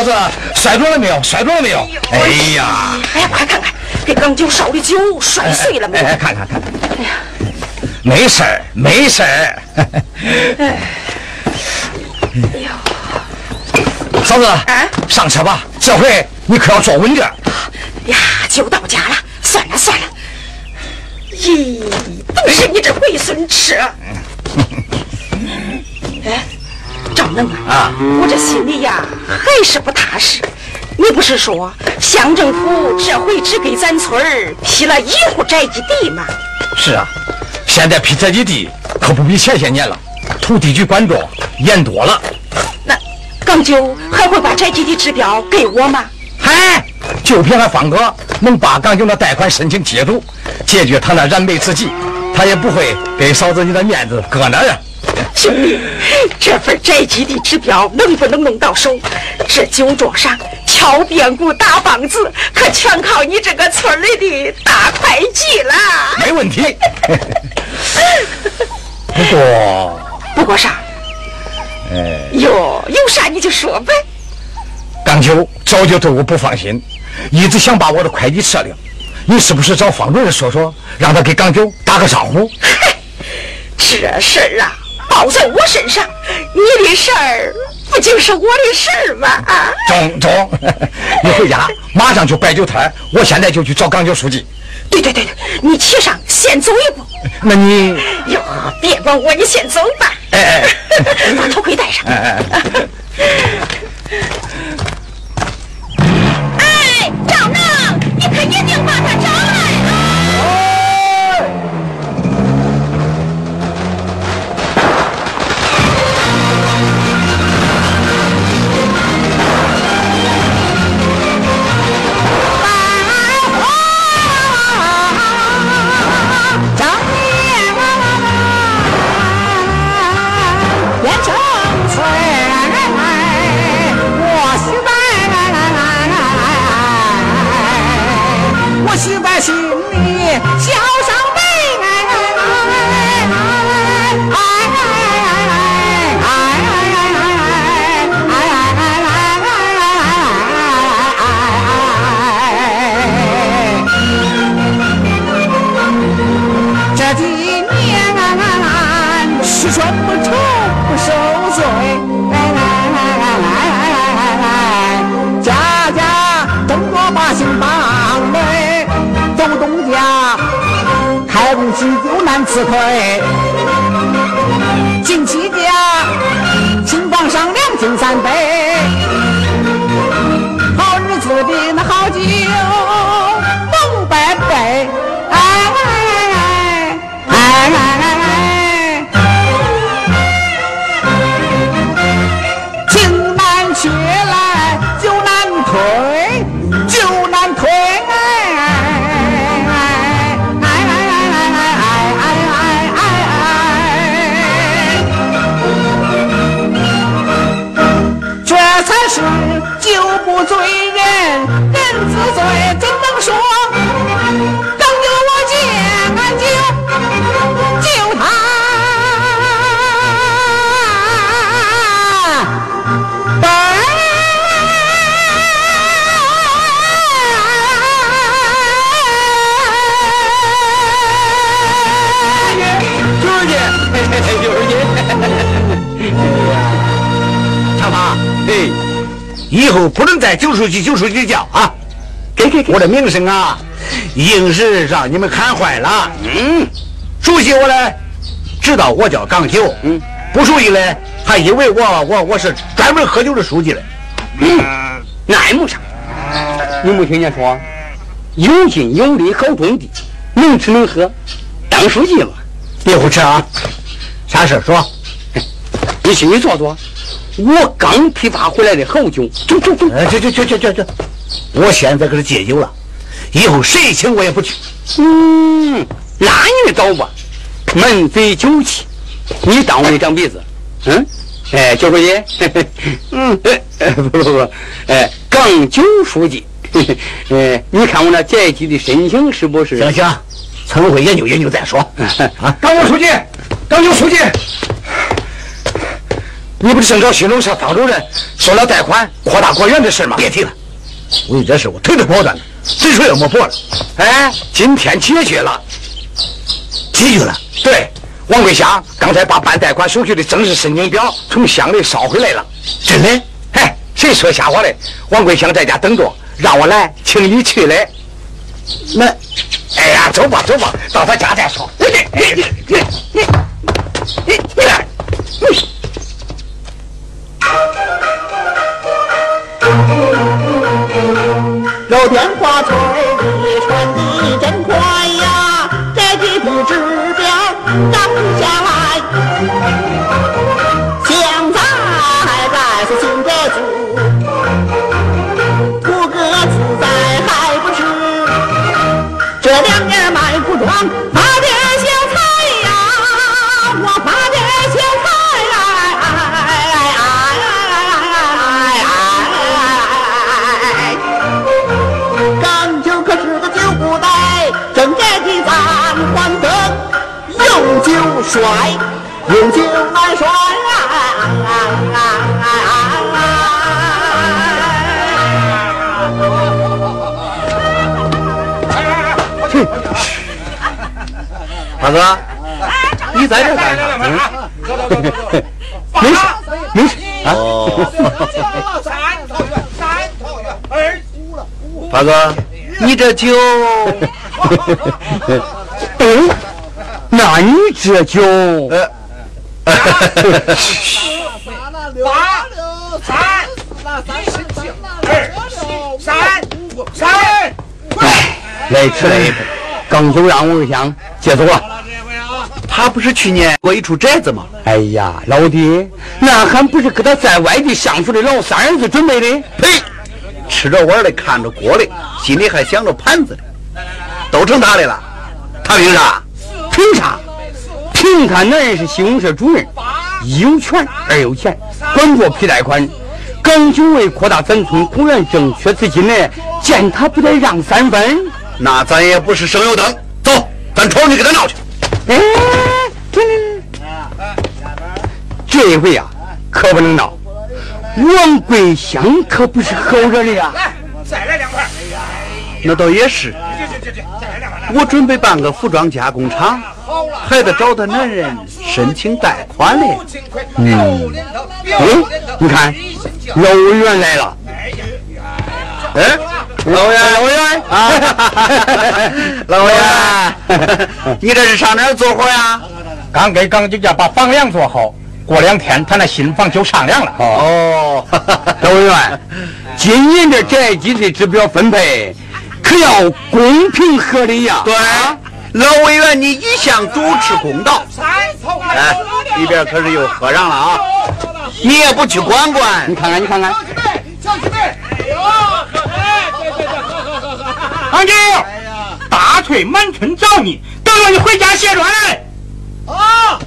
嫂子，摔着了没有？摔着了没有？哎呀！哎呀，快看看，给刚酒烧的酒摔碎了没有？哎，看看看。哎呀，没事儿，没事儿。哎呦，嫂子，上车吧，这回你可要坐稳点。呀，就到家了，算了算了。咦，都是你这龟孙吃！哎，赵能啊，我这心里呀还是不踏实。你不是说乡政府这回只给咱村儿批了一户宅基地吗？是啊，现在批宅基地可不比前些年了，土地局管着严多了。那刚九还会把宅基地指标给我吗？嗨，就凭俺方哥能把刚九那贷款申请接住，解决他那燃眉之急，他也不会给嫂子你的面子搁那儿啊。兄弟，这份宅基地指标能不能弄到手？这酒桌上敲边鼓打梆子，可全靠你这个村里的大会计了。没问题。不过，不过啥？哎，哟，有啥你就说呗。刚九早就对我不放心，一直想把我的会计撤掉。你是不是找方主任说说，让他给刚九打个招呼？这事儿啊。报在我身上，你的事儿不就是我的事儿吗？啊，中中，你回家马上就摆酒摊我现在就去找港九书记。对对对对，你骑上先走一步。那你哟，别管我，你先走吧。哎哎，把头盔戴上。哎哎，赵能，你可一说不愁不受罪家家中国把心放嘞走东家开路起纠难辞退，进西家，请放上两斤三杯，九书记、九书记叫啊！给给给！我的名声啊，硬是让你们看坏了。嗯，熟悉我嘞，知道我叫港九。嗯，不熟悉嘞，还以为我我我是专门喝酒的书记嘞。嗯，那也没啥。你没听见说，有劲有力好种地，能吃能喝，当书记嘛？别胡扯啊！啥事说？你心里坐坐。我刚批发回来的好酒，走走走，哎，去去去去去去！我现在可是戒酒了，以后谁请我也不去。嗯，那你找吧，门嘴酒气，你当我没长鼻子？嗯，哎，九书记，嗯，哎，不不不，哎，港九书记，哎，你看我那宅基的申请是不是？行行，村委会研究研究再说。啊，港九书记，港九书记。你不是正找新农社方主任说了贷款扩大果园的事吗？别提了，为了这事我腿都跑断了，嘴唇也磨破了。哎，今天解决了，解决了。对，王桂香刚才把办贷款手续的正式申请表从乡里捎回来了。真的？嘿，谁说瞎话嘞？王桂香在家等着，让我来请你去嘞。那，哎呀，走吧走吧，到他家再说。有电话催的传的真快呀，这几笔指标酒衰，用酒来衰。大哥，你在这干啥？没事没事啊。大哥，你这酒，你这酒，呃，八六三四三二三三。哎，来迟了一步，刚就让王香接走了。他不是去年过一出寨子吗？哎呀，老弟，那还不是给他在外地相处的老三儿子准备的？呸！吃着碗的，看着锅的，心里还想着盘子的，都成他的了。他凭啥？凭啥？凭他男人是信用社主任，一有权二有钱，管着批贷款。刚就为扩大咱村公园正缺资金呢，见他不得让三分？那咱也不是省油灯。走，咱瞅你给他闹去。哎，来来来，这回啊、可不能闹。王桂香可不是好惹的呀。来，再来两块。那倒也是。我准备办个服装加工厂，还得找他男人申请贷款嘞。嗯，嗯，你看，老委员来了。哎，老委员，老委员啊，老委员，你这是上哪儿做活呀？刚给钢筋家把房梁做好，过两天他那新房就上梁了。哦，老委员，今年的宅基地指标分配可要公平合理呀。对，老委员你一向主持公道，哎，里边可是又喝上了啊，你也不去管管你。看看，你看看，小兄弟，哎呦，喝哎，对对对，喝喝喝喝。唐九，大腿满村找你，等着你回家卸砖来。啊！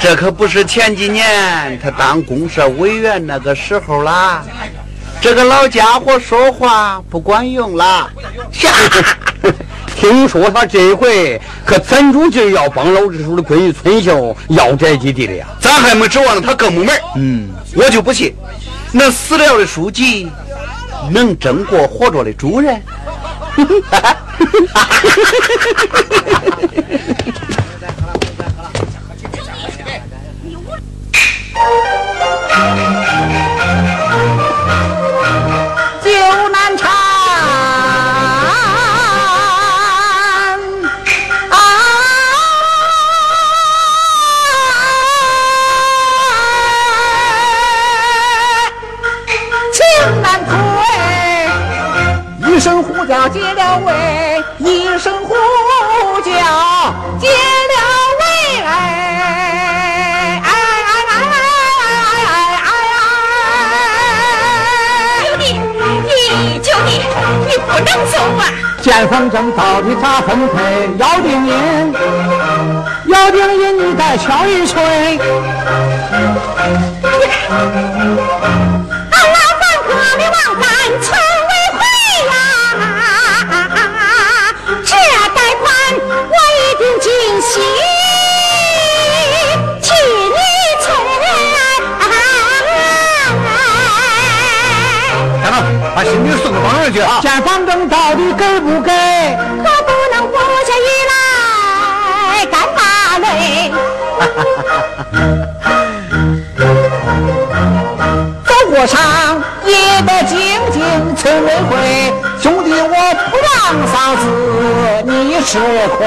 这可不是前几年他当公社委员那个时候啦，这个老家伙说话不管用啦。听说他这回可攒住劲儿要帮老支书的闺女春秀要宅基地了呀。咱还没指望他更木门嗯，我就不信，那死了的书记能争过活着的主任？酒难缠情难退一声呼叫解了围一声呼叫解不能走啊！见风筝到底咋分配？要定音，要定音，你再敲一锤。上去啊！见房证到底给不给？可不能不下雨来干嘛嘞？走过场也得静静村委会，兄弟我不让嫂子你吃亏。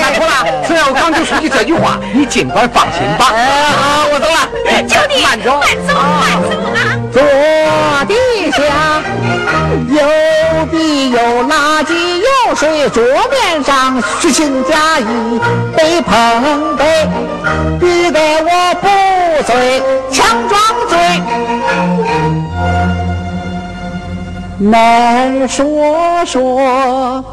大错了，只要刚就说句这句话，你尽管放心吧。哎，好，我走了。兄弟，慢走，慢走，慢走啊！坐地下右臂有垃圾右水，桌面上虚情假意杯碰杯，逼得我不醉强装醉。难说说，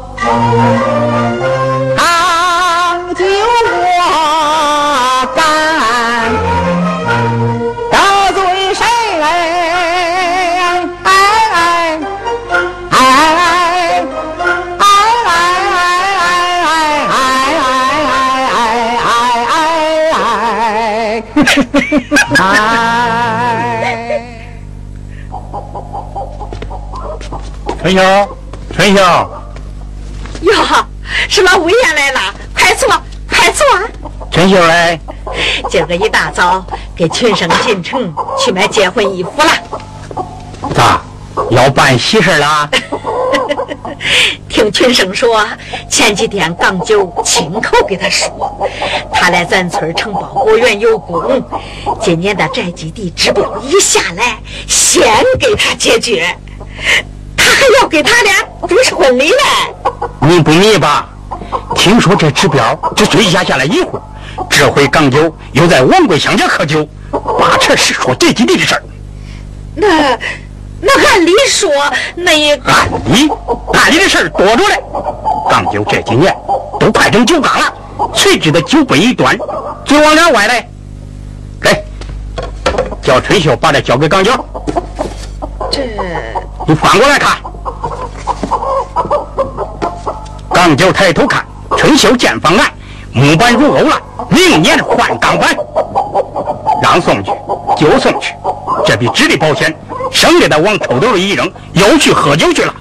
哎哎！春秀，春秀，哟，是老五爷来了，快坐，快坐。陈秀哎，今儿个一大早给群生进城去买结婚衣服了。咋要办喜事了？听群生说，前几天港九亲口给他说，他来咱村承包果园有功，今年的宅基地指标一下来，先给他解决，他还要给他俩主持婚礼嘞。你不迷吧？听说这指标只追加下来以后，这回港九又在王桂香家喝酒，八成是说宅基地的事儿。那那按理说，那也按理，按理的事儿多着嘞。港九这几年都快成酒缸了，谁知道酒杯一端，嘴往两歪嘞。来，叫春秀把这交给港九。这你翻过来看。港九抬头看，春秀见方案，木板如欧了，明年换钢板。让送去就送去，这比纸的保险，省得他往口兜里一扔，又去喝酒去了。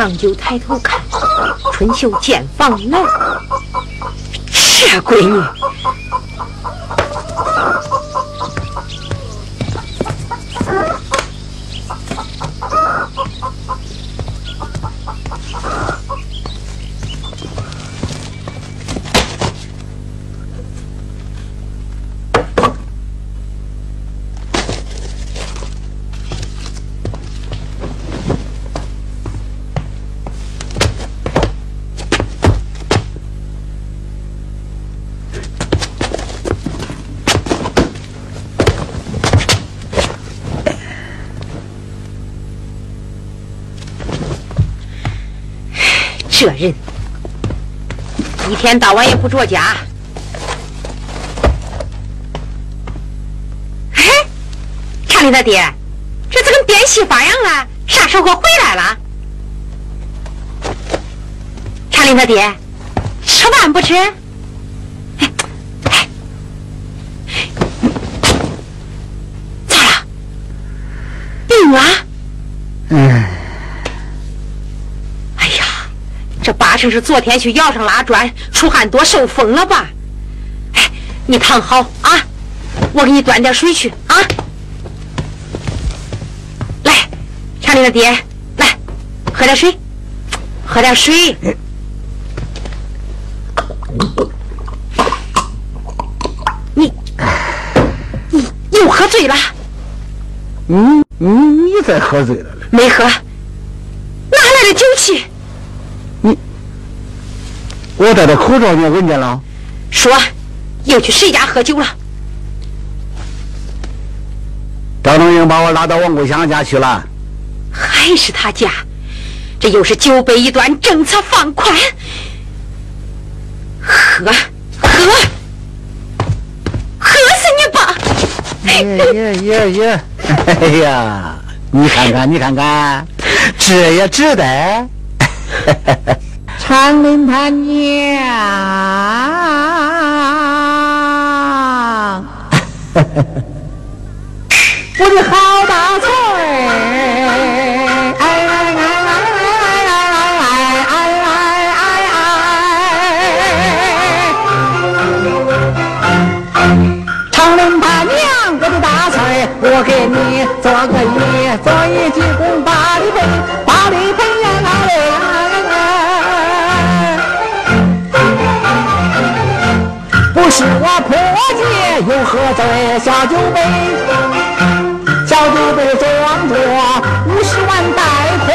港九抬头看，春秀见房来，这闺女。这人一天到晚也不着家。哎，查理他爹，这怎么变戏法样了？啥时候回来了？查理他爹，吃饭不吃？哎哎咋了？病了？嗯，哎呀，这八成是昨天去窑上拉砖，出汗多受风了吧？哎，你躺好啊，我给你端点水去啊。来，厂里的爹，来，喝点水，喝点水。你，你又喝醉了？嗯你你再喝醉了嘞？没喝，哪来的酒气？我戴着口罩你也闻见了？说，又去谁家喝酒了？赵东英把我拉到王桂香家去了。还是他家？这又是酒杯一端，政策放宽，喝喝喝死你吧！耶耶耶耶！哎呀，你看看，你看看，这也值得。长林他娘，我的好大嘴！哎哎哎哎哎哎哎哎哎！长林他娘，我的大菜，我给你做个揖，做一鞠又喝醉小酒杯，小酒杯装着五十万贷款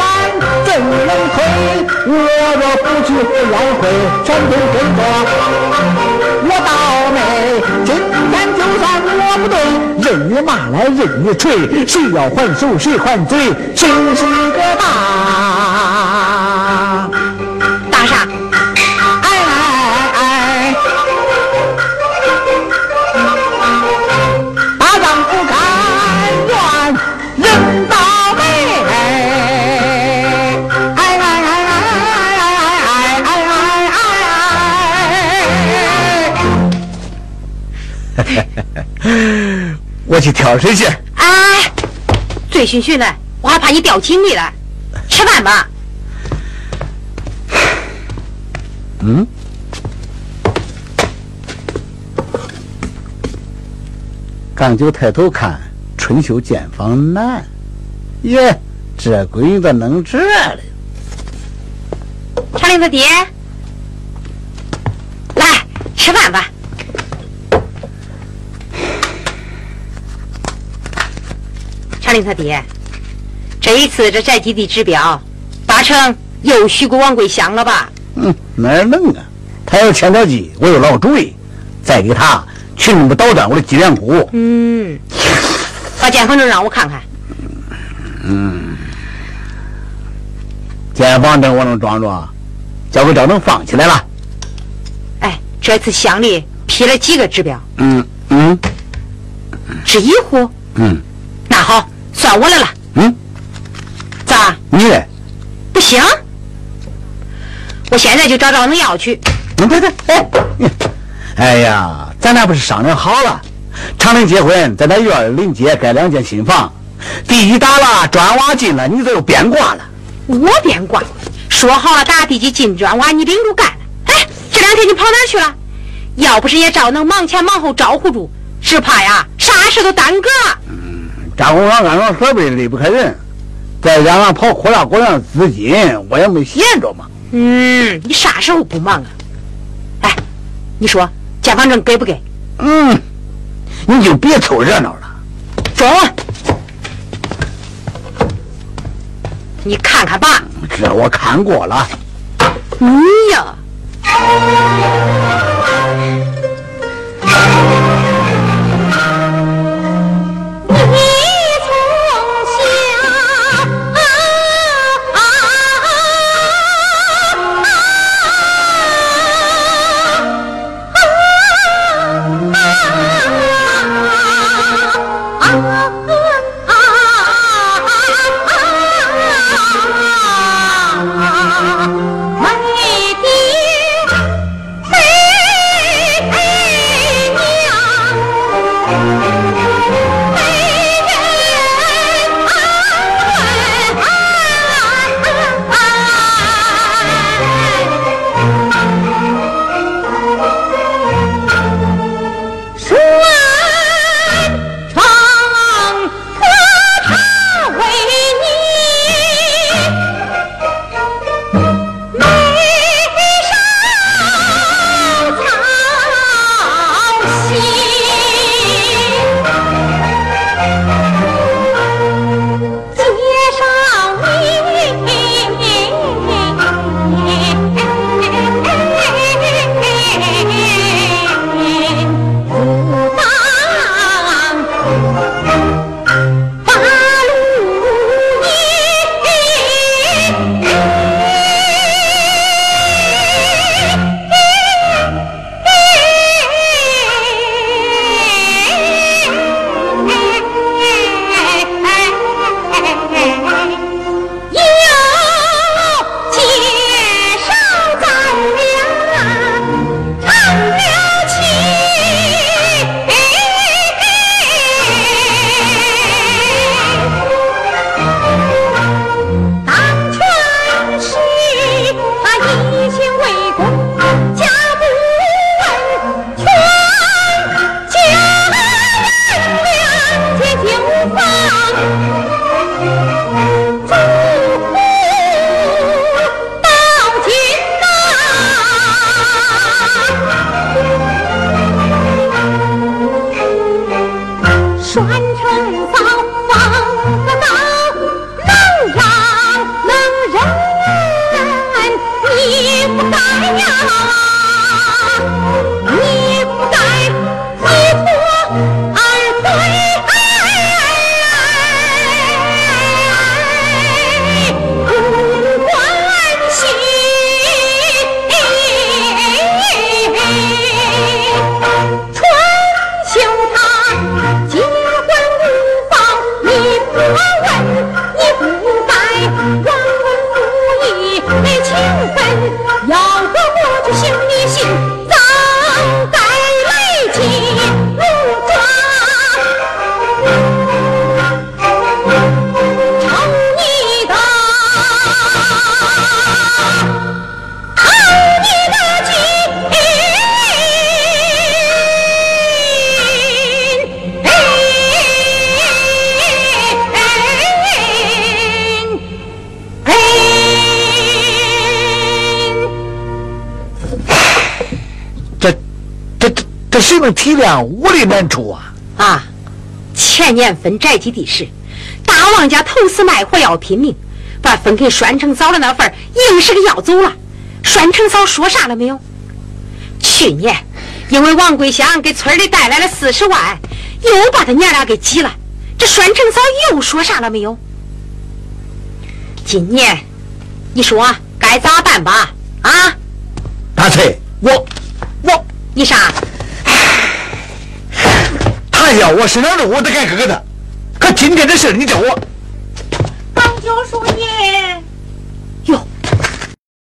怎能退？我若不去宴会，全都跟着我倒霉。今天就算我不对，任你骂来任你捶，谁要还手谁还嘴，谁是个？大我去挑水去。哎，醉醺醺的，我还怕你掉井里了。吃饭吧。嗯，刚就抬头看，春秀见访难。耶，这闺女咋弄这了？长林他爹，来吃饭吧。他爹，这一次这宅基地指标，八成又许过王桂香了吧？嗯，哪儿能啊？他要牵条鸡，我有老主意。再给他去那么捣蛋我的脊梁骨。嗯，把健房证让我看看。嗯建房证我能装着，交给赵能放起来了。哎，这次乡里批了几个指标？嗯嗯只一户？嗯那好，算我来了。嗯，咋？你嘞？不行？我现在就找赵能要去。嗯，对对，哎，哎呀，咱俩不是商量好了，长林结婚，在咱院里临街盖两间新房，地基打了，砖瓦进了，你这又变卦了。我变卦，说好了打地基进砖瓦，你领着干了。哎，这两天你跑哪儿去了？要不是也赵能忙前忙后招呼住，只怕呀啥事都耽搁了。张工厂安装设备离不开人，再加上跑扩大国量资金，我也没闲着嘛。嗯，你啥时候不忙啊？哎，你说建房证给不给？嗯，你就别凑热闹了。中。你看看吧。这我看过了。你呀。这谁能体谅我的难处啊？啊！前年分宅基地时，大王家投死卖活要拼命，把分给栓成嫂的那份硬是给要走了。栓成嫂说啥了没有？去年因为王桂香给村里带来了四十万，又把他娘俩给挤了。这栓成嫂又说啥了没有？今年你说该咋办吧？啊！大翠，我我你啥？哎呀我是哪的，我都敢给他。可今天的事，你叫我。王九叔爷。